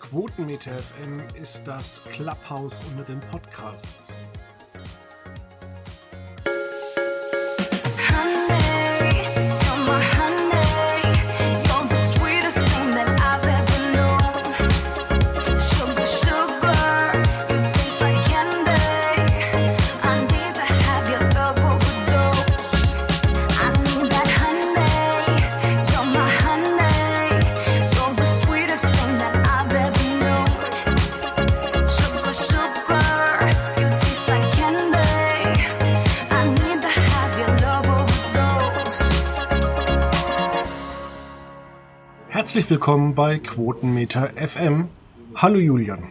Quotenmeter FM ist das Clubhouse unter den Podcasts. Herzlich willkommen bei Quotenmeter FM. Hallo Julian.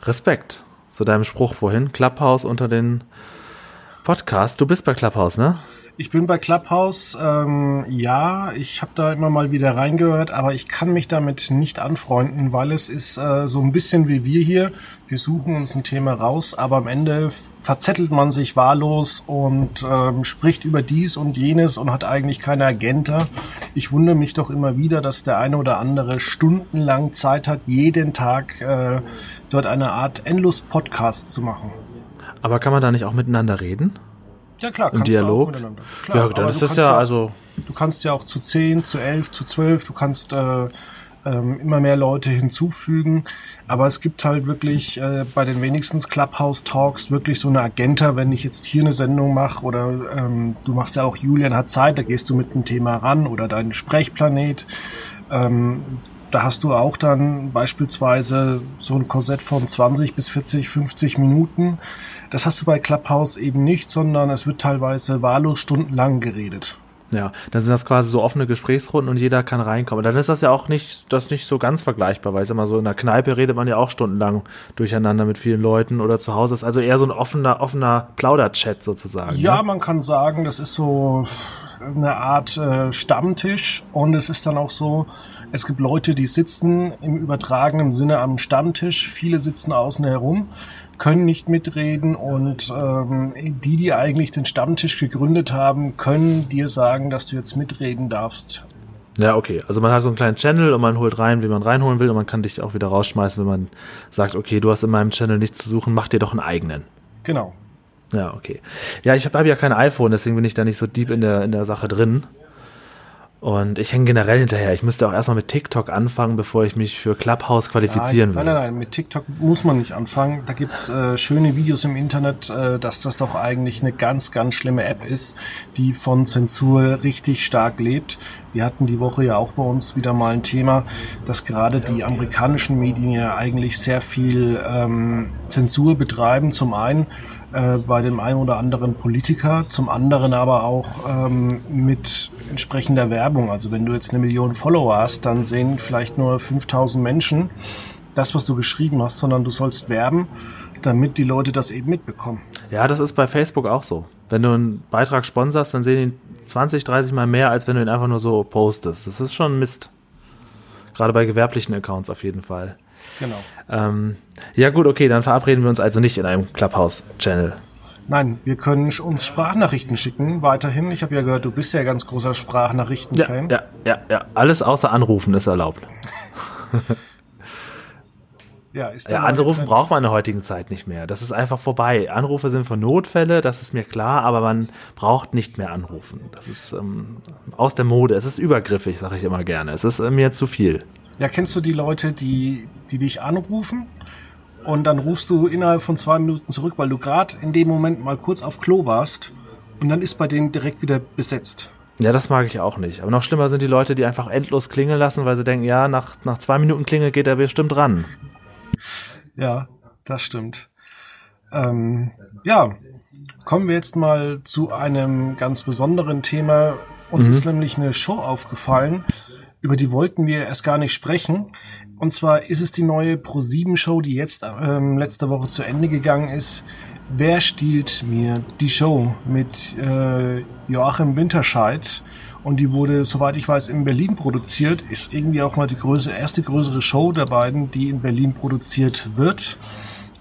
Respekt zu deinem Spruch vorhin. Clubhouse unter den Podcasts. Du bist bei Clubhouse, ne? Ich bin bei Clubhouse, ähm, ja, ich habe da immer mal wieder reingehört, aber ich kann mich damit nicht anfreunden, weil es ist äh, so ein bisschen wie wir hier. Wir suchen uns ein Thema raus, aber am Ende verzettelt man sich wahllos und ähm, spricht über dies und jenes und hat eigentlich keine Agenda. Ich wundere mich doch immer wieder, dass der eine oder andere stundenlang Zeit hat, jeden Tag äh, dort eine Art Endlos-Podcast zu machen. Aber kann man da nicht auch miteinander reden? Ja klar, im Dialog. Klar, ja, dann ist das ja, also. Du kannst ja auch zu 10, zu 11, zu 12, du kannst äh, ähm, immer mehr Leute hinzufügen. Aber es gibt halt wirklich äh, bei den wenigsten Clubhouse Talks wirklich so eine Agenda, wenn ich jetzt hier eine Sendung mache oder ähm, du machst ja auch Julian hat Zeit, da gehst du mit einem Thema ran oder dein Sprechplanet. Ähm, da hast du auch dann beispielsweise so ein Korsett von 20 bis 40, 50 Minuten. Das hast du bei Clubhouse eben nicht, sondern es wird teilweise wahllos stundenlang geredet. Ja, dann sind das quasi so offene Gesprächsrunden und jeder kann reinkommen. Dann ist das ja auch nicht, das nicht so ganz vergleichbar, weil ich sag mal so in der Kneipe redet man ja auch stundenlang durcheinander mit vielen Leuten oder zu Hause ist also eher so ein offener, offener Plauderchat sozusagen. Ja, ne? man kann sagen, das ist so eine Art äh, Stammtisch und es ist dann auch so, es gibt Leute, die sitzen im übertragenen Sinne am Stammtisch, viele sitzen außen herum, können nicht mitreden und ähm, die, die eigentlich den Stammtisch gegründet haben, können dir sagen, dass du jetzt mitreden darfst. Ja, okay. Also man hat so einen kleinen Channel und man holt rein, wie man reinholen will und man kann dich auch wieder rausschmeißen, wenn man sagt, okay, du hast in meinem Channel nichts zu suchen, mach dir doch einen eigenen. Genau. Ja, okay. Ja, ich habe hab ja kein iPhone, deswegen bin ich da nicht so deep in der, in der Sache drin. Und ich hänge generell hinterher. Ich müsste auch erstmal mit TikTok anfangen, bevor ich mich für Clubhouse qualifizieren will. Nein, nein, nein, mit TikTok muss man nicht anfangen. Da gibt's äh, schöne Videos im Internet, äh, dass das doch eigentlich eine ganz, ganz schlimme App ist, die von Zensur richtig stark lebt. Wir hatten die Woche ja auch bei uns wieder mal ein Thema, dass gerade die amerikanischen Medien ja eigentlich sehr viel ähm, Zensur betreiben. Zum einen äh, bei dem einen oder anderen Politiker, zum anderen aber auch ähm, mit entsprechender Werbung. Also wenn du jetzt eine Million Follower hast, dann sehen vielleicht nur 5000 Menschen das, was du geschrieben hast, sondern du sollst werben, damit die Leute das eben mitbekommen. Ja, das ist bei Facebook auch so. Wenn du einen Beitrag sponserst, dann sehen die 20, 30 Mal mehr, als wenn du ihn einfach nur so postest. Das ist schon Mist. Gerade bei gewerblichen Accounts auf jeden Fall. Genau. Ähm, ja gut, okay, dann verabreden wir uns also nicht in einem Clubhouse-Channel. Nein, wir können uns Sprachnachrichten schicken weiterhin. Ich habe ja gehört, du bist ja ganz großer Sprachnachrichten-Fan. Ja, ja, ja, ja, alles außer Anrufen ist erlaubt. ja, ist ja, Anrufen braucht man in der heutigen Zeit nicht mehr. Das ist einfach vorbei. Anrufe sind für Notfälle, das ist mir klar, aber man braucht nicht mehr anrufen. Das ist ähm, aus der Mode. Es ist übergriffig, sage ich immer gerne. Es ist äh, mir zu viel. Ja, kennst du die Leute, die, die dich anrufen und dann rufst du innerhalb von zwei Minuten zurück, weil du gerade in dem Moment mal kurz auf Klo warst und dann ist bei denen direkt wieder besetzt. Ja, das mag ich auch nicht. Aber noch schlimmer sind die Leute, die einfach endlos klingeln lassen, weil sie denken, ja, nach, nach zwei Minuten Klingel geht er bestimmt ran. Ja, das stimmt. Ähm, ja, kommen wir jetzt mal zu einem ganz besonderen Thema. Uns mhm. ist nämlich eine Show aufgefallen, über die wollten wir erst gar nicht sprechen. Und zwar ist es die neue Pro7-Show, die jetzt ähm, letzte Woche zu Ende gegangen ist. Wer stiehlt mir die Show mit äh, Joachim Winterscheid? Und die wurde, soweit ich weiß, in Berlin produziert. Ist irgendwie auch mal die größere, erste größere Show der beiden, die in Berlin produziert wird.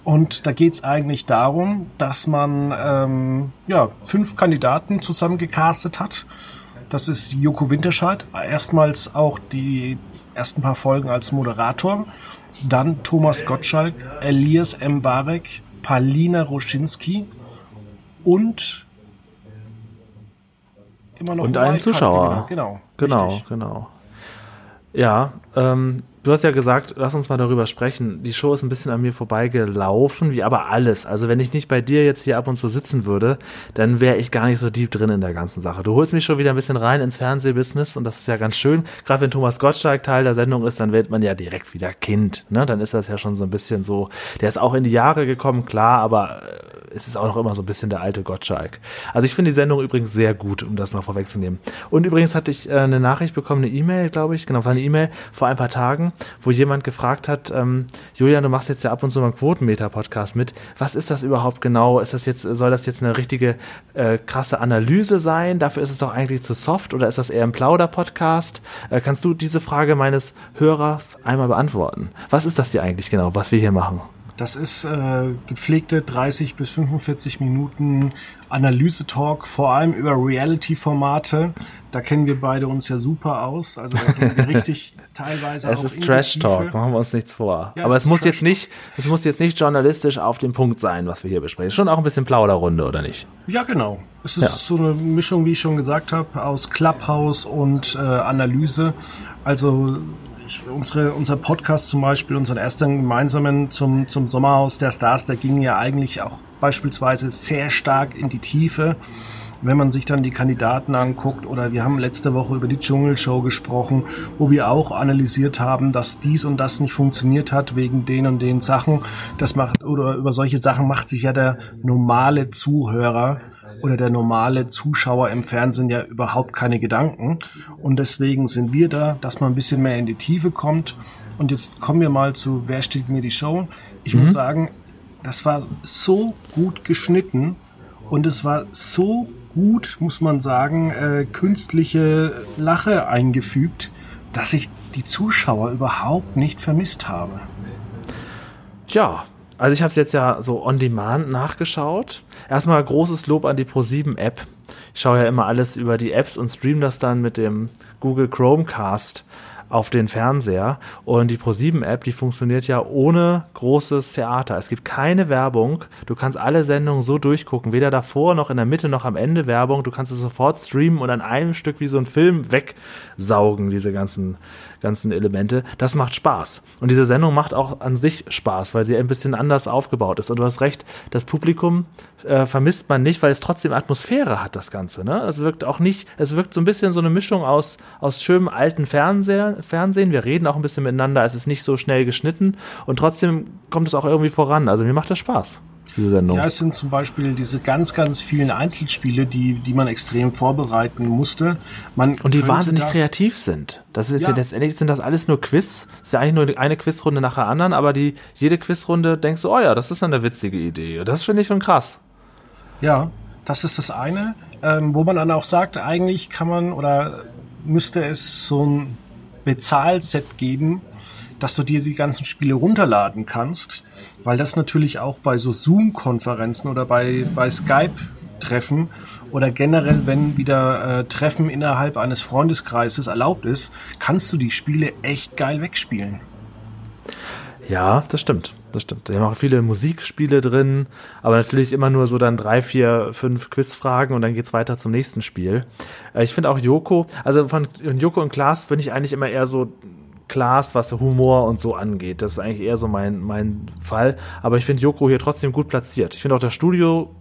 Und da geht's eigentlich darum, dass man ähm, ja, fünf Kandidaten zusammengecastet hat Das ist Joko Winterscheid. Erstmals auch die ersten paar Folgen als Moderator. Dann Thomas Gottschalk, Elias Mbarek, Palina Roschinski und immer noch und einen Zuschauer. Genau, genau, richtig. genau. Ja, ähm, du hast ja gesagt, lass uns mal darüber sprechen. Die Show ist ein bisschen an mir vorbeigelaufen, wie aber alles. Also wenn ich nicht bei dir jetzt hier ab und zu sitzen würde, dann wäre ich gar nicht so deep drin in der ganzen Sache. Du holst mich schon wieder ein bisschen rein ins Fernsehbusiness und das ist ja ganz schön. Gerade wenn Thomas Gottschalk Teil der Sendung ist, dann wird man ja direkt wieder Kind. Ne? Dann ist das ja schon so ein bisschen so. Der ist auch in die Jahre gekommen, klar, aber äh, es ist auch noch immer so ein bisschen der alte Gottschalk. Also ich finde die Sendung übrigens sehr gut, um das mal vorwegzunehmen. Und übrigens hatte ich äh, eine Nachricht bekommen, eine E-Mail, glaube ich, genau, war eine E-Mail vor ein paar Tagen, wo jemand gefragt hat, ähm, Julian, du machst jetzt ja ab und zu mal einen Quotenmeter-Podcast mit. Was ist das überhaupt genau? Ist das jetzt, soll das jetzt eine richtige äh, krasse Analyse sein? Dafür ist es doch eigentlich zu soft oder ist das eher ein Plauder-Podcast? Äh, kannst du diese Frage meines Hörers einmal beantworten? Was ist das dir eigentlich genau, was wir hier machen? Das ist äh, gepflegte 30 bis 45 Minuten Analyse-Talk, vor allem über Reality-Formate. Da kennen wir beide uns ja super aus. Also da gehen wir richtig teilweise. Es ist Trash-Talk, machen wir uns nichts vor. Ja, Aber es, es muss jetzt nicht, es muss jetzt nicht journalistisch auf den Punkt sein, was wir hier besprechen. Schon auch ein bisschen Plauderrunde, oder nicht? Ja, genau. Es ist ja. so eine Mischung, wie ich schon gesagt habe, aus Clubhouse und äh, Analyse. Also unsere, unser Podcast zum Beispiel, unseren ersten gemeinsamen zum, zum Sommerhaus der Stars, der ging ja eigentlich auch beispielsweise sehr stark in die Tiefe. Wenn man sich dann die Kandidaten anguckt oder wir haben letzte Woche über die Dschungelshow gesprochen, wo wir auch analysiert haben, dass dies und das nicht funktioniert hat wegen den und den Sachen. Das macht oder über solche Sachen macht sich ja der normale Zuhörer oder der normale Zuschauer im Fernsehen ja überhaupt keine Gedanken. Und deswegen sind wir da, dass man ein bisschen mehr in die Tiefe kommt. Und jetzt kommen wir mal zu Wer steht mir die Show? Ich mhm. muss sagen, das war so gut geschnitten und es war so gut, muss man sagen, äh, künstliche Lache eingefügt, dass ich die Zuschauer überhaupt nicht vermisst habe. Ja, also ich habe es jetzt ja so on demand nachgeschaut. Erstmal großes Lob an die Pro7 App. Ich schaue ja immer alles über die Apps und stream das dann mit dem Google Chromecast auf den Fernseher. Und die Pro7-App, die funktioniert ja ohne großes Theater. Es gibt keine Werbung. Du kannst alle Sendungen so durchgucken. Weder davor noch in der Mitte noch am Ende Werbung. Du kannst es sofort streamen und an einem Stück wie so ein Film wegsaugen, diese ganzen, ganzen Elemente. Das macht Spaß. Und diese Sendung macht auch an sich Spaß, weil sie ein bisschen anders aufgebaut ist. Und du hast recht, das Publikum äh, vermisst man nicht, weil es trotzdem Atmosphäre hat, das Ganze. Ne? Es wirkt auch nicht, es wirkt so ein bisschen so eine Mischung aus, aus schönem alten Fernseher, Fernsehen. Wir reden auch ein bisschen miteinander, es ist nicht so schnell geschnitten und trotzdem kommt es auch irgendwie voran. Also mir macht das Spaß diese Sendung. Ja, es sind zum Beispiel diese ganz, ganz vielen Einzelspiele, die, die man extrem vorbereiten musste. Man und die wahnsinnig kreativ sind. Das ist ja. ja. letztendlich sind das alles nur Quiz. Ist ja eigentlich nur eine Quizrunde nach der anderen, aber die, jede Quizrunde denkst du, oh ja, das ist eine witzige Idee. Das finde ich schon krass. Ja, das ist das eine. Ähm, wo man dann auch sagt, eigentlich kann man oder müsste es so ein Bezahlset geben, dass du dir die ganzen Spiele runterladen kannst, weil das natürlich auch bei so Zoom-Konferenzen oder bei, bei Skype-Treffen oder generell, wenn wieder äh, Treffen innerhalb eines Freundeskreises erlaubt ist, kannst du die Spiele echt geil wegspielen. Ja, das stimmt. Das stimmt. Die haben auch viele Musikspiele drin, aber natürlich immer nur so dann drei, vier, fünf Quizfragen und dann geht's weiter zum nächsten Spiel. Äh, ich finde auch Joko, also von Joko und Klaas bin ich eigentlich immer eher so Klaas, was Humor und so angeht. Das ist eigentlich eher so mein, mein Fall. Aber ich finde Joko hier trotzdem gut platziert. Ich finde auch das Studio,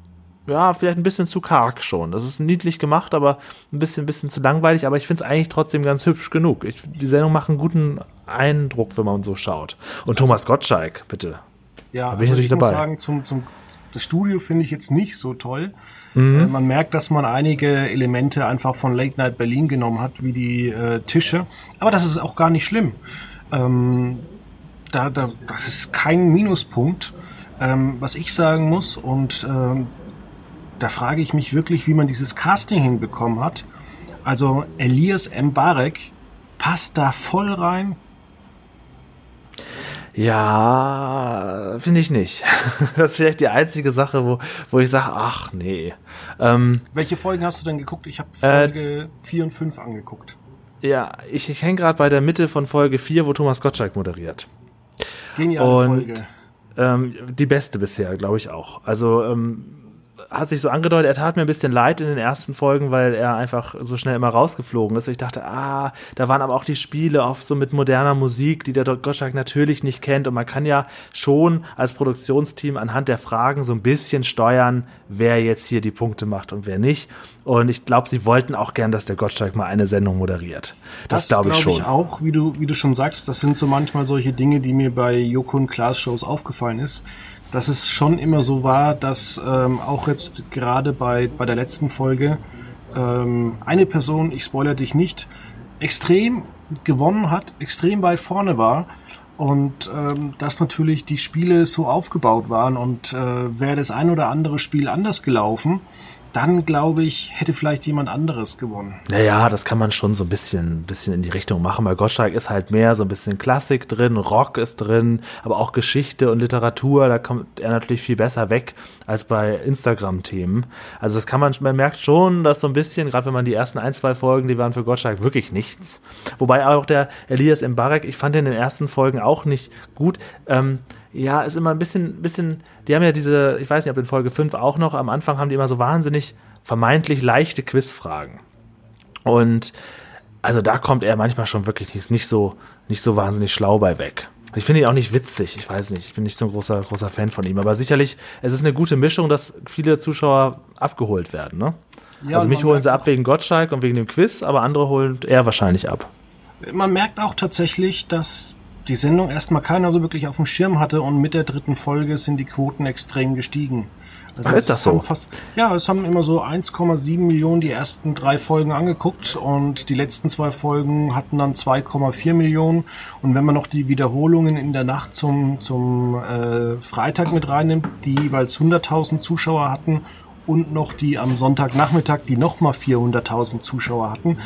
ja, vielleicht ein bisschen zu karg schon. Das ist niedlich gemacht, aber ein bisschen, ein bisschen zu langweilig. Aber ich finde es eigentlich trotzdem ganz hübsch genug. Ich, die Sendung macht einen guten Eindruck, wenn man so schaut. Und Thomas Gottschalk, bitte. Ja, da bin also ich natürlich ich dabei. muss sagen, zum, zum, das Studio finde ich jetzt nicht so toll. Mhm. Äh, man merkt, dass man einige Elemente einfach von Late Night Berlin genommen hat, wie die äh, Tische. Aber das ist auch gar nicht schlimm. Ähm, da, da, das ist kein Minuspunkt. Ähm, was ich sagen muss, und ähm, da frage ich mich wirklich, wie man dieses Casting hinbekommen hat. Also Elias Mbarek passt da voll rein. Ja, finde ich nicht. Das ist vielleicht die einzige Sache, wo, wo ich sage, ach nee. Ähm, Welche Folgen hast du denn geguckt? Ich habe Folge 4 äh, und 5 angeguckt. Ja, ich, ich hänge gerade bei der Mitte von Folge 4, wo Thomas Gottschalk moderiert. Geniale und, Folge. Ähm, die beste bisher, glaube ich auch. Also ähm, hat sich so angedeutet, er tat mir ein bisschen leid in den ersten Folgen, weil er einfach so schnell immer rausgeflogen ist. Und ich dachte, ah, da waren aber auch die Spiele oft so mit moderner Musik, die der Gottschalk natürlich nicht kennt. Und man kann ja schon als Produktionsteam anhand der Fragen so ein bisschen steuern, wer jetzt hier die Punkte macht und wer nicht. Und ich glaube, sie wollten auch gern, dass der Gottschalk mal eine Sendung moderiert. Das, das glaube ich glaub schon. Ich auch, wie du, wie du schon sagst, das sind so manchmal solche Dinge, die mir bei Joko und Klaas Shows aufgefallen ist dass es schon immer so war, dass ähm, auch jetzt gerade bei, bei der letzten Folge ähm, eine Person, ich spoilere dich nicht, extrem gewonnen hat, extrem weit vorne war und ähm, dass natürlich die Spiele so aufgebaut waren und äh, wäre das ein oder andere Spiel anders gelaufen, dann glaube ich, hätte vielleicht jemand anderes gewonnen. Naja, das kann man schon so ein bisschen, bisschen in die Richtung machen. Bei Gottschalk ist halt mehr so ein bisschen Klassik drin, Rock ist drin, aber auch Geschichte und Literatur, da kommt er natürlich viel besser weg als bei Instagram-Themen. Also das kann man, man merkt schon, dass so ein bisschen, gerade wenn man die ersten ein, zwei Folgen, die waren für Gottschalk wirklich nichts. Wobei auch der Elias Mbarek, ich fand in den ersten Folgen auch nicht gut. Ähm, ja, ist immer ein bisschen, bisschen, die haben ja diese, ich weiß nicht, ob in Folge 5 auch noch, am Anfang haben die immer so wahnsinnig vermeintlich leichte Quizfragen. Und also da kommt er manchmal schon wirklich nicht, nicht so, nicht so wahnsinnig schlau bei weg. Ich finde ihn auch nicht witzig, ich weiß nicht, ich bin nicht so ein großer, großer Fan von ihm, aber sicherlich, es ist eine gute Mischung, dass viele Zuschauer abgeholt werden, ne? Ja, also mich holen sie ab wegen Gottschalk und wegen dem Quiz, aber andere holen er wahrscheinlich ab. Man merkt auch tatsächlich, dass die Sendung erstmal keiner so wirklich auf dem Schirm hatte und mit der dritten Folge sind die Quoten extrem gestiegen. Also Ach, ist das so? Fast, ja, es haben immer so 1,7 Millionen die ersten drei Folgen angeguckt und die letzten zwei Folgen hatten dann 2,4 Millionen. Und wenn man noch die Wiederholungen in der Nacht zum, zum äh, Freitag mit reinnimmt, die jeweils 100.000 Zuschauer hatten und noch die am Sonntagnachmittag, die nochmal 400.000 Zuschauer hatten,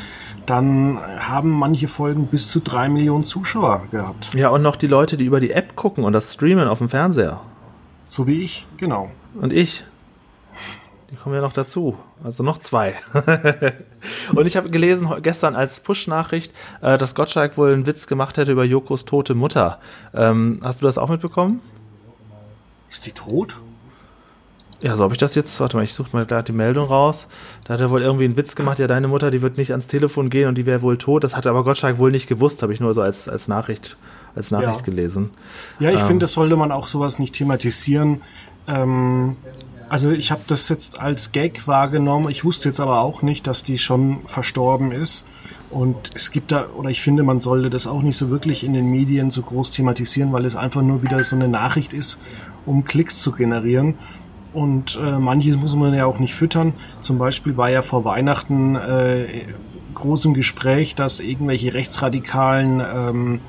dann haben manche Folgen bis zu drei Millionen Zuschauer gehabt. Ja, und noch die Leute, die über die App gucken und das streamen auf dem Fernseher. So wie ich, genau. Und ich. Die kommen ja noch dazu. Also noch zwei. und ich habe gelesen gestern als Push-Nachricht, äh, dass Gottschalk wohl einen Witz gemacht hätte über Jokos tote Mutter. Ähm, hast du das auch mitbekommen? Ist die tot? Ja, so habe ich das jetzt. Warte mal, ich suche mal gerade die Meldung raus. Da hat er wohl irgendwie einen Witz gemacht. Ja, deine Mutter, die wird nicht ans Telefon gehen und die wäre wohl tot. Das hat aber Gottschalk wohl nicht gewusst. Habe ich nur so als, als Nachricht, als Nachricht ja. gelesen. Ja, ich ähm. finde, das sollte man auch sowas nicht thematisieren. Ähm, also ich habe das jetzt als Gag wahrgenommen. Ich wusste jetzt aber auch nicht, dass die schon verstorben ist. Und es gibt da, oder ich finde, man sollte das auch nicht so wirklich in den Medien so groß thematisieren, weil es einfach nur wieder so eine Nachricht ist, um Klicks zu generieren. Und äh, manches muss man ja auch nicht füttern. Zum Beispiel war ja vor Weihnachten äh, groß im Gespräch, dass irgendwelche Rechtsradikalen ähm,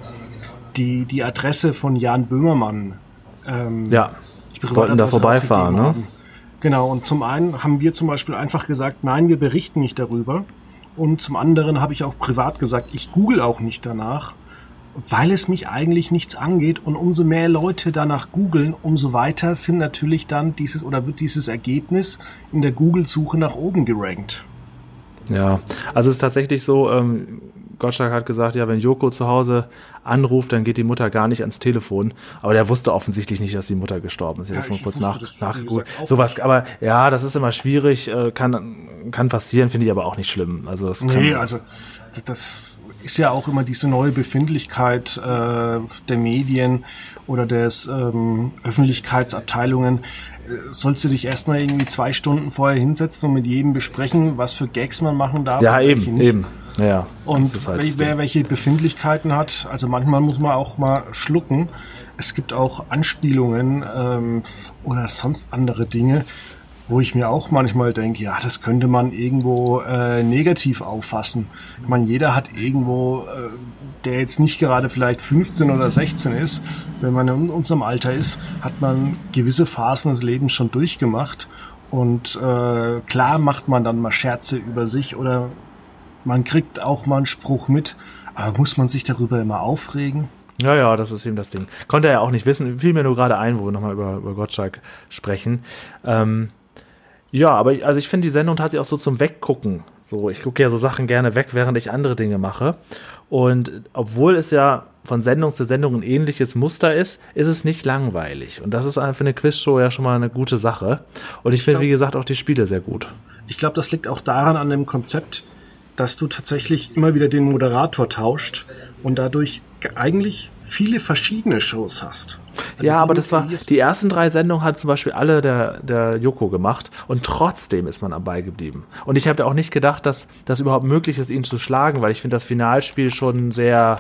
die, die Adresse von Jan Böhmermann ähm, ja, wollten da vorbeifahren. Ne? Genau, und zum einen haben wir zum Beispiel einfach gesagt, nein, wir berichten nicht darüber. Und zum anderen habe ich auch privat gesagt, ich google auch nicht danach, weil es mich eigentlich nichts angeht und umso mehr Leute danach googeln, umso weiter sind natürlich dann dieses oder wird dieses Ergebnis in der Google-Suche nach oben gerankt. Ja, also es ist tatsächlich so, ähm, Gottschalk hat gesagt, ja, wenn Joko zu Hause anruft, dann geht die Mutter gar nicht ans Telefon. Aber der wusste offensichtlich nicht, dass die Mutter gestorben ist. Ich ja, mal kurz nach, nachgeguckt. Sowas, aber ja, das ist immer schwierig, äh, kann, kann passieren, finde ich aber auch nicht schlimm. Also das nee, also das ist ja auch immer diese neue Befindlichkeit äh, der Medien oder des ähm, Öffentlichkeitsabteilungen. Äh, sollst du dich erstmal irgendwie zwei Stunden vorher hinsetzen und mit jedem besprechen, was für Gags man machen darf? Ja, eben, eben. Ja, und halt wer welche Befindlichkeiten hat, also manchmal muss man auch mal schlucken. Es gibt auch Anspielungen ähm, oder sonst andere Dinge, wo ich mir auch manchmal denke, ja, das könnte man irgendwo äh, negativ auffassen. Ich meine, jeder hat irgendwo, äh, der jetzt nicht gerade vielleicht 15 oder 16 ist, wenn man in unserem Alter ist, hat man gewisse Phasen des Lebens schon durchgemacht. Und äh, klar macht man dann mal Scherze über sich oder man kriegt auch mal einen Spruch mit, aber muss man sich darüber immer aufregen? Ja, ja, das ist eben das Ding. Konnte er ja auch nicht wissen, fiel mir nur gerade ein, wo wir nochmal über, über Gottschalk sprechen. Ähm, ja, aber ich, also ich finde, die Sendung hat sich auch so zum Weggucken. So, ich gucke ja so Sachen gerne weg, während ich andere Dinge mache. Und obwohl es ja von Sendung zu Sendung ein ähnliches Muster ist, ist es nicht langweilig. Und das ist für eine Quizshow ja schon mal eine gute Sache. Und ich finde, wie gesagt, auch die Spiele sehr gut. Ich glaube, das liegt auch daran an dem Konzept, dass du tatsächlich immer wieder den Moderator tauscht und dadurch eigentlich viele verschiedene Shows hast. Also ja, aber das war, die ersten drei Sendungen hat zum Beispiel alle der, der Joko gemacht und trotzdem ist man am Ball geblieben. Und ich habe auch nicht gedacht, dass das überhaupt möglich ist, ihn zu schlagen, weil ich finde das Finalspiel schon sehr,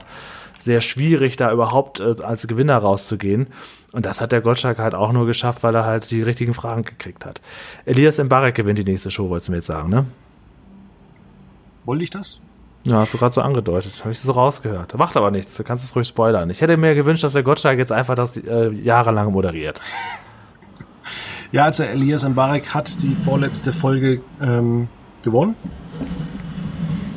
sehr schwierig, da überhaupt äh, als Gewinner rauszugehen. Und das hat der Gottschalk halt auch nur geschafft, weil er halt die richtigen Fragen gekriegt hat. Elias Mbarek gewinnt die nächste Show, wolltest du mir jetzt sagen, ne? Wollte ich das? Ja, hast du gerade so angedeutet. Habe ich so rausgehört. Macht aber nichts. Du kannst es ruhig spoilern. Ich hätte mir gewünscht, dass der Gottschalk jetzt einfach das äh, jahrelang moderiert. Ja, also Elias Mbarek hat die vorletzte Folge ähm, gewonnen.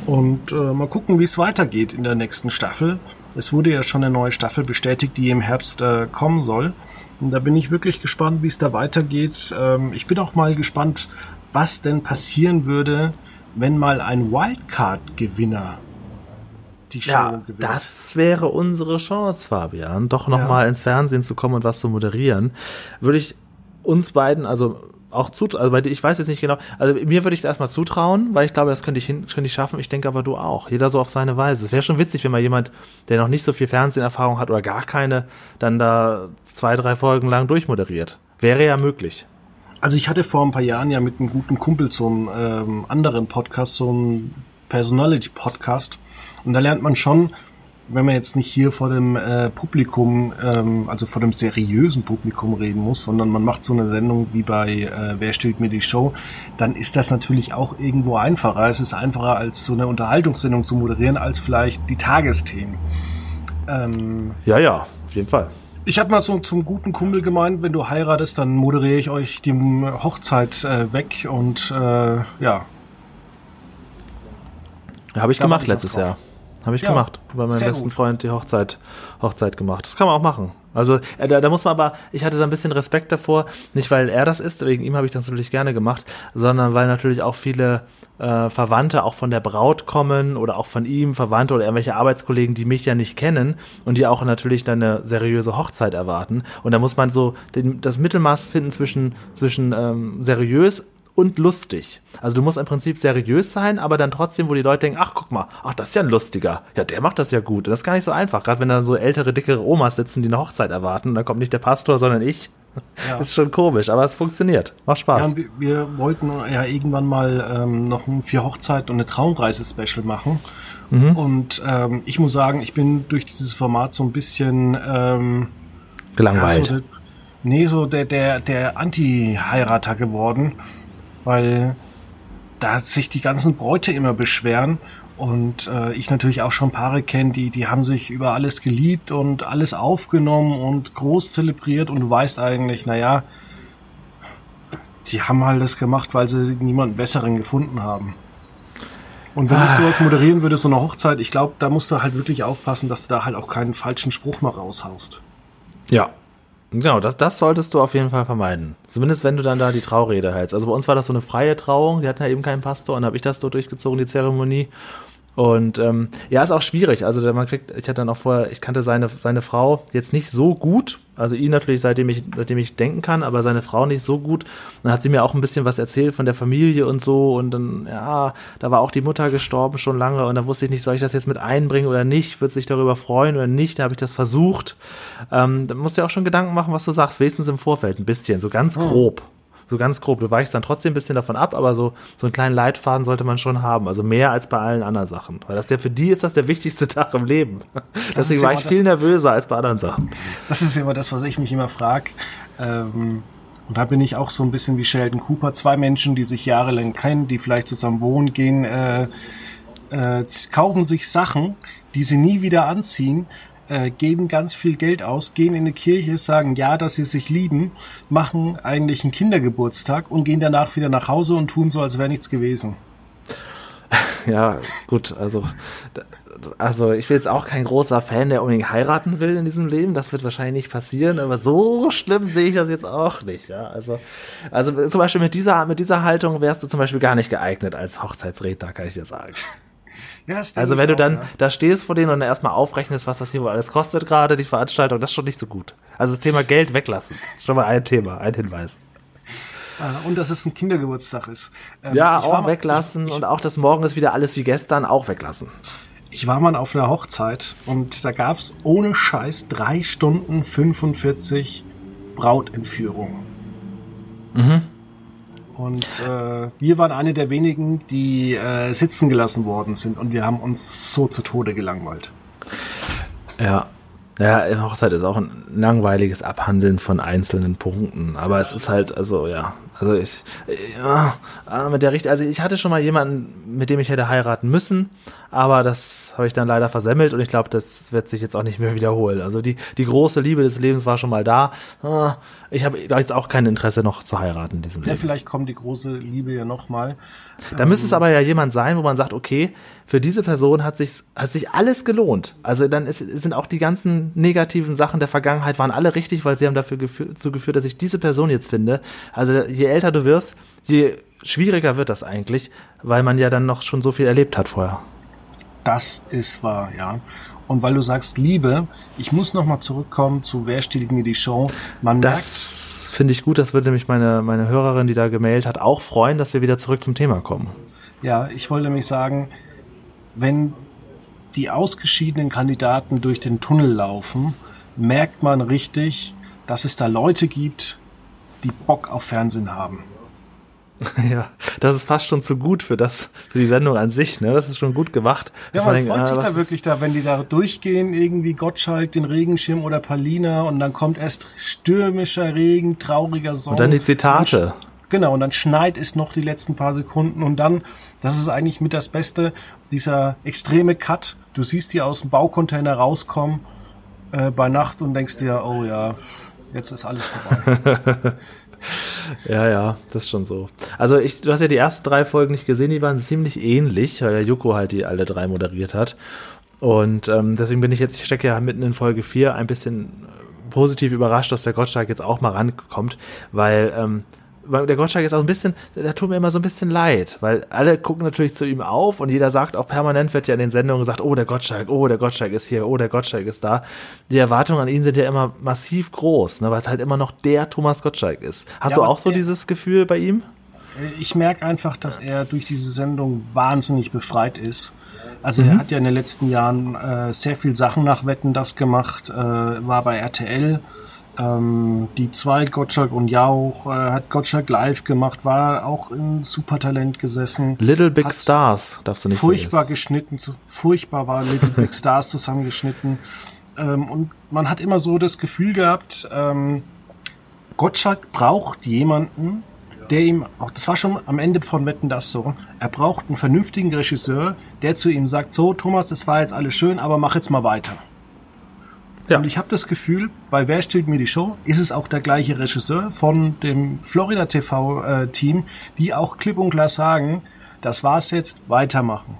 Und äh, mal gucken, wie es weitergeht in der nächsten Staffel. Es wurde ja schon eine neue Staffel bestätigt, die im Herbst äh, kommen soll. Und da bin ich wirklich gespannt, wie es da weitergeht. Ähm, ich bin auch mal gespannt, was denn passieren würde, wenn mal ein Wildcard-Gewinner die Show ja, gewinnt. Das wäre unsere Chance, Fabian, doch nochmal ja. ins Fernsehen zu kommen und was zu moderieren. Würde ich uns beiden, also auch zu, also bei dir, ich weiß jetzt nicht genau, also mir würde ich es erstmal zutrauen, weil ich glaube, das könnte ich, hin, könnte ich schaffen. Ich denke aber du auch. Jeder so auf seine Weise. Es wäre schon witzig, wenn mal jemand, der noch nicht so viel Fernseherfahrung hat oder gar keine, dann da zwei, drei Folgen lang durchmoderiert. Wäre ja möglich. Also ich hatte vor ein paar Jahren ja mit einem guten Kumpel so einen ähm, anderen Podcast, so einen Personality-Podcast. Und da lernt man schon, wenn man jetzt nicht hier vor dem äh, Publikum, ähm, also vor dem seriösen Publikum reden muss, sondern man macht so eine Sendung wie bei äh, Wer stellt mir die Show, dann ist das natürlich auch irgendwo einfacher. Es ist einfacher, als so eine Unterhaltungssendung zu moderieren, als vielleicht die Tagesthemen. Ähm, ja, ja, auf jeden Fall. Ich habe mal so zum guten Kumpel gemeint, wenn du heiratest, dann moderiere ich euch die Hochzeit äh, weg und äh, ja. Habe ich da gemacht letztes Jahr. Habe ich ja, gemacht. Bei meinem besten gut. Freund die Hochzeit, Hochzeit gemacht. Das kann man auch machen. Also äh, da, da muss man aber, ich hatte da ein bisschen Respekt davor, nicht weil er das ist, wegen ihm habe ich das natürlich gerne gemacht, sondern weil natürlich auch viele äh, Verwandte auch von der Braut kommen oder auch von ihm Verwandte oder irgendwelche Arbeitskollegen, die mich ja nicht kennen und die auch natürlich dann eine seriöse Hochzeit erwarten. Und da muss man so den, das Mittelmaß finden zwischen, zwischen ähm, seriös und lustig. Also du musst im Prinzip seriös sein, aber dann trotzdem, wo die Leute denken, ach guck mal, ach das ist ja ein lustiger, ja der macht das ja gut. Und das ist gar nicht so einfach, gerade wenn da so ältere, dickere Omas sitzen, die eine Hochzeit erwarten, und dann kommt nicht der Pastor, sondern ich. Ja. Ist schon komisch, aber es funktioniert. Macht Spaß. Ja, wir, wir, wollten ja irgendwann mal ähm, noch ein vier Hochzeit und eine Traumreise-Special machen. Mhm. Und ähm, ich muss sagen, ich bin durch dieses Format so ein bisschen ähm, gelangweilt. Ja, so der, nee, so der, der, der Anti-Heirater geworden weil da sich die ganzen Bräute immer beschweren und äh, ich natürlich auch schon Paare kenne, die, die haben sich über alles geliebt und alles aufgenommen und groß zelebriert und du weißt eigentlich, naja, die haben halt das gemacht, weil sie niemanden besseren gefunden haben. Und wenn ah. ich sowas moderieren würde, so eine Hochzeit, ich glaube, da musst du halt wirklich aufpassen, dass du da halt auch keinen falschen Spruch mal raushaust. Ja, Genau, das, das solltest du auf jeden Fall vermeiden. Zumindest wenn du dann da die Traurede hältst. Also bei uns war das so eine freie Trauung, die hatten ja eben keinen Pastor und dann habe ich das so durchgezogen, die Zeremonie. Und ähm, ja, ist auch schwierig. Also man kriegt, ich hatte dann auch vorher, ich kannte seine, seine Frau jetzt nicht so gut. Also ihn natürlich, seitdem ich, seitdem ich denken kann, aber seine Frau nicht so gut. Dann hat sie mir auch ein bisschen was erzählt von der Familie und so. Und dann, ja, da war auch die Mutter gestorben schon lange. Und da wusste ich nicht, soll ich das jetzt mit einbringen oder nicht? Wird sich darüber freuen oder nicht? Da habe ich das versucht. Ähm, da musst du ja auch schon Gedanken machen, was du sagst, wenigstens im Vorfeld ein bisschen, so ganz hm. grob so ganz grob. Du weichst dann trotzdem ein bisschen davon ab, aber so, so einen kleinen Leitfaden sollte man schon haben. Also mehr als bei allen anderen Sachen. Weil das ja für die ist das der wichtigste Tag im Leben. Das Deswegen war ich viel nervöser als bei anderen Sachen. Das ist immer das, was ich mich immer frage. Ähm, und da bin ich auch so ein bisschen wie Sheldon Cooper. Zwei Menschen, die sich jahrelang kennen, die vielleicht zusammen wohnen, gehen, äh, äh, kaufen sich Sachen, die sie nie wieder anziehen, äh, geben ganz viel Geld aus, gehen in eine Kirche, sagen ja, dass sie sich lieben, machen eigentlich einen Kindergeburtstag und gehen danach wieder nach Hause und tun so, als wäre nichts gewesen. Ja, gut, also also ich bin jetzt auch kein großer Fan, der unbedingt heiraten will in diesem Leben. Das wird wahrscheinlich nicht passieren, aber so schlimm sehe ich das jetzt auch nicht. Ja, also, also zum Beispiel mit dieser, mit dieser Haltung wärst du zum Beispiel gar nicht geeignet als Hochzeitsredner, kann ich dir sagen. Ja, also wenn du dann auch, ja. da stehst vor denen und dann erstmal aufrechnest, was das hier wohl alles kostet gerade, die Veranstaltung, das ist schon nicht so gut. Also das Thema Geld weglassen, schon mal ein Thema, ein Hinweis. Ah, und dass es ein Kindergeburtstag ist. Ähm, ja, auch mal, weglassen ich, und auch das Morgen ist wieder alles wie gestern, auch weglassen. Ich war mal auf einer Hochzeit und da gab es ohne Scheiß drei Stunden 45 Brautentführungen. Mhm. Und äh, wir waren eine der wenigen, die äh, sitzen gelassen worden sind und wir haben uns so zu Tode gelangweilt. Ja, ja, Hochzeit ist auch ein langweiliges Abhandeln von einzelnen Punkten. Aber es ist halt, also ja, also ich, ja, ah, mit der Richt, also ich hatte schon mal jemanden, mit dem ich hätte heiraten müssen, aber das habe ich dann leider versemmelt und ich glaube, das wird sich jetzt auch nicht mehr wiederholen. Also die, die große Liebe des Lebens war schon mal da. Ah, ich habe jetzt auch kein Interesse noch zu heiraten in diesem ja, Leben. vielleicht kommt die große Liebe ja noch mal. Da ähm, müsste es aber ja jemand sein, wo man sagt, okay, für diese Person hat sich hat sich alles gelohnt. Also dann ist, sind auch die ganzen negativen Sachen der Vergangenheit waren alle richtig, weil sie haben dafür geführt, zugeführt, dass ich diese Person jetzt finde. Also je älter du wirst, je schwieriger wird das eigentlich, weil man ja dann noch schon so viel erlebt hat vorher. Das ist wahr, ja. Und weil du sagst Liebe, ich muss noch mal zurückkommen zu Wer stiehlt mir die Show. Man das finde ich gut, das würde nämlich meine, meine Hörerin, die da gemailt hat, auch freuen, dass wir wieder zurück zum Thema kommen. Ja, ich wollte nämlich sagen, wenn die ausgeschiedenen Kandidaten durch den Tunnel laufen, merkt man richtig, dass es da Leute gibt, die Bock auf Fernsehen haben. Ja, das ist fast schon zu gut für das, für die Sendung an sich, ne? Das ist schon gut gemacht. Ja, man, man freut denkt, sich ah, da wirklich da, wenn die da durchgehen, irgendwie Gottschalk, den Regenschirm oder Palina und dann kommt erst stürmischer Regen, trauriger Song. Und dann die Zitate. Und, genau, und dann schneit es noch die letzten paar Sekunden und dann, das ist eigentlich mit das Beste, dieser extreme Cut. Du siehst die aus dem Baucontainer rauskommen äh, bei Nacht und denkst dir, oh ja, jetzt ist alles vorbei. ja, ja, das ist schon so. Also ich, du hast ja die ersten drei Folgen nicht gesehen, die waren ziemlich ähnlich, weil der Yuko halt die alle drei moderiert hat. Und ähm, deswegen bin ich jetzt, ich stecke ja mitten in Folge 4, ein bisschen positiv überrascht, dass der Gottschalk jetzt auch mal rankommt, weil ähm, der Gottschalk ist auch ein bisschen, der tut mir immer so ein bisschen leid, weil alle gucken natürlich zu ihm auf und jeder sagt auch permanent, wird ja in den Sendungen gesagt, oh, der Gottschalk, oh, der Gottschalk ist hier, oh, der Gottschalk ist da. Die Erwartungen an ihn sind ja immer massiv groß, ne, weil es halt immer noch der Thomas Gottschalk ist. Hast ja, du auch so dieses Gefühl bei ihm? Ich merke einfach, dass er durch diese Sendung wahnsinnig befreit ist. Also mhm. er hat ja in den letzten Jahren äh, sehr viel Sachen nach Wetten das gemacht, äh, war bei RTL, ähm, die zwei, Gottschalk und Jauch, äh, hat Gottschalk live gemacht, war auch in Supertalent gesessen. Little Big Stars, darfst du nicht Furchtbar vergessen. geschnitten, furchtbar war Little Big Stars zusammengeschnitten. Ähm, und man hat immer so das Gefühl gehabt, ähm, Gottschalk braucht jemanden, der ihm, auch das war schon am Ende von Wetten das so, er braucht einen vernünftigen Regisseur, der zu ihm sagt, so Thomas, das war jetzt alles schön, aber mach jetzt mal weiter. Ja. Und ich habe das Gefühl, bei Wer stellt mir die Show ist es auch der gleiche Regisseur von dem Florida TV äh, die auch klipp und klar sagen, das war's jetzt, weitermachen.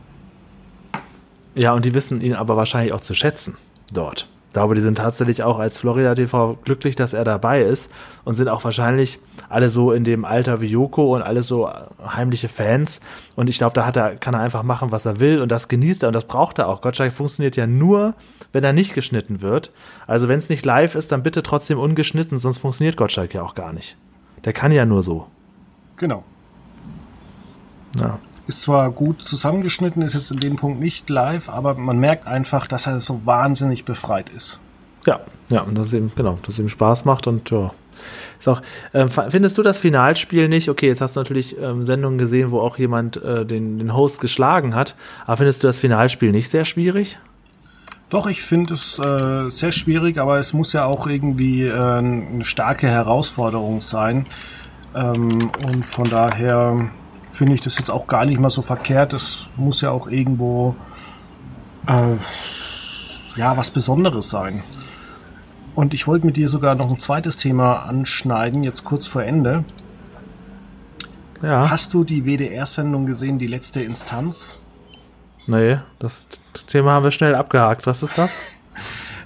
Ja, und die wissen ihn aber wahrscheinlich auch zu schätzen dort. Ich glaube, die sind tatsächlich auch als Florida TV glücklich, dass er dabei ist und sind auch wahrscheinlich alle so in dem Alter wie Joko und alle so heimliche Fans. Und ich glaube, da hat er, kann er einfach machen, was er will und das genießt er und das braucht er auch. Gottschalk funktioniert ja nur, wenn er nicht geschnitten wird. Also wenn es nicht live ist, dann bitte trotzdem ungeschnitten, sonst funktioniert Gottschalk ja auch gar nicht. Der kann ja nur so. Genau. Ja. Ist zwar gut zusammengeschnitten, ist jetzt in dem Punkt nicht live, aber man merkt einfach, dass er so wahnsinnig befreit ist. Ja, ja, und dass es ihm, genau, dass es ihm Spaß macht und ja. Ist auch, äh, findest du das Finalspiel nicht? Okay, jetzt hast du natürlich ähm, Sendungen gesehen, wo auch jemand äh, den, den Host geschlagen hat, aber findest du das Finalspiel nicht sehr schwierig? Doch, ich finde es äh, sehr schwierig, aber es muss ja auch irgendwie äh, eine starke Herausforderung sein. Ähm, und von daher finde ich das jetzt auch gar nicht mal so verkehrt. Es muss ja auch irgendwo äh, ja was Besonderes sein. Und ich wollte mit dir sogar noch ein zweites Thema anschneiden, jetzt kurz vor Ende. Ja. Hast du die WDR-Sendung gesehen, die letzte Instanz? Nee, das Thema haben wir schnell abgehakt. Was ist das?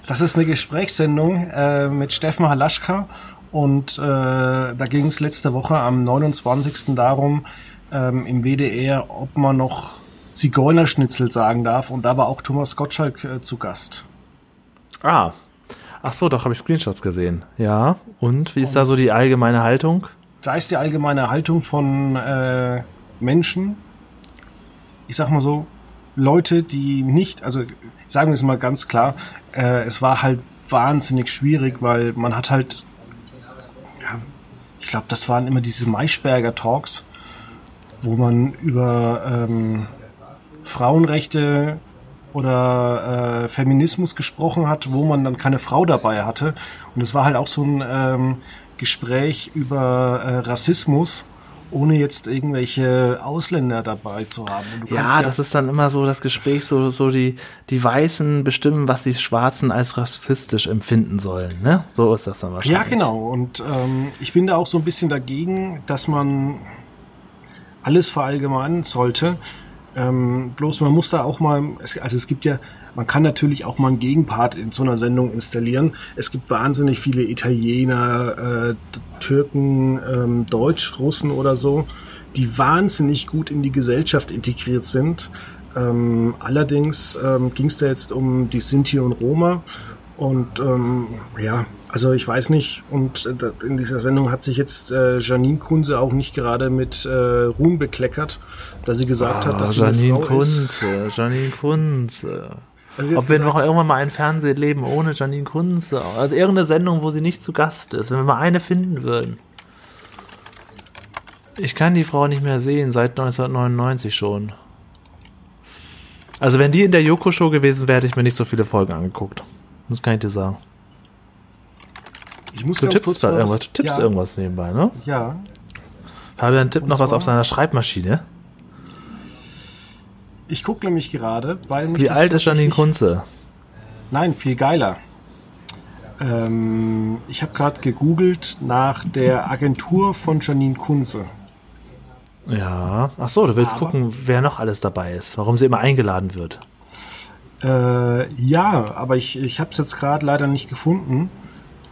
Das ist eine Gesprächssendung äh, mit Steffen Halaschka und äh, da ging es letzte Woche am 29. darum, ähm, im WDR, ob man noch Zigeunerschnitzel sagen darf und da war auch Thomas Gottschalk äh, zu Gast. Ah, ach so, doch habe ich Screenshots gesehen. Ja, und wie ist und da so die allgemeine Haltung? Da ist die allgemeine Haltung von äh, Menschen, ich sag mal so, Leute, die nicht, also sagen wir es mal ganz klar, äh, es war halt wahnsinnig schwierig, weil man hat halt, ja, ich glaube, das waren immer diese Maischberger Talks, wo man über ähm, Frauenrechte oder äh, Feminismus gesprochen hat, wo man dann keine Frau dabei hatte. Und es war halt auch so ein ähm, Gespräch über äh, Rassismus ohne jetzt irgendwelche Ausländer dabei zu haben. Ja, ja, das ist dann immer so das Gespräch, so, so die, die Weißen bestimmen, was die Schwarzen als rassistisch empfinden sollen, ne? So ist das dann wahrscheinlich. Ja, genau. Und ähm, ich bin da auch so ein bisschen dagegen, dass man alles verallgemeinern sollte. Ähm, bloß man muss da auch mal, also es gibt ja man kann natürlich auch mal einen Gegenpart in so einer Sendung installieren. Es gibt wahnsinnig viele Italiener, äh, Türken, ähm, Deutsch, Russen oder so, die wahnsinnig gut in die Gesellschaft integriert sind. Ähm, allerdings ähm, ging es da jetzt um die Sinti und Roma. Und ähm, ja, also ich weiß nicht. Und äh, in dieser Sendung hat sich jetzt äh, Janine Kunze auch nicht gerade mit äh, Ruhm bekleckert, dass sie gesagt ah, hat, dass Janine sie eine Frau Kunze, ist. Janine Kunze. Also Ob wir noch irgendwann mal ein Fernsehleben ohne Janine Kunze, also irgendeine Sendung, wo sie nicht zu Gast ist, wenn wir mal eine finden würden. Ich kann die Frau nicht mehr sehen, seit 1999 schon. Also wenn die in der Yoko-Show gewesen wäre, hätte ich mir nicht so viele Folgen angeguckt. Das kann ich dir sagen. Ich muss du tippst da irgendwas, du tippst ja. irgendwas nebenbei, ne? Ja. Fabian tippt noch was auf seiner Schreibmaschine. Ich gucke nämlich gerade, weil mich Wie alt ist Janine Kunze? Nein, viel geiler. Ähm, ich habe gerade gegoogelt nach der Agentur von Janine Kunze. Ja, ach so, du willst Aber, gucken, wer noch alles dabei ist, warum sie immer eingeladen wird. Äh, ja, aber ich, ich habe es jetzt gerade leider nicht gefunden,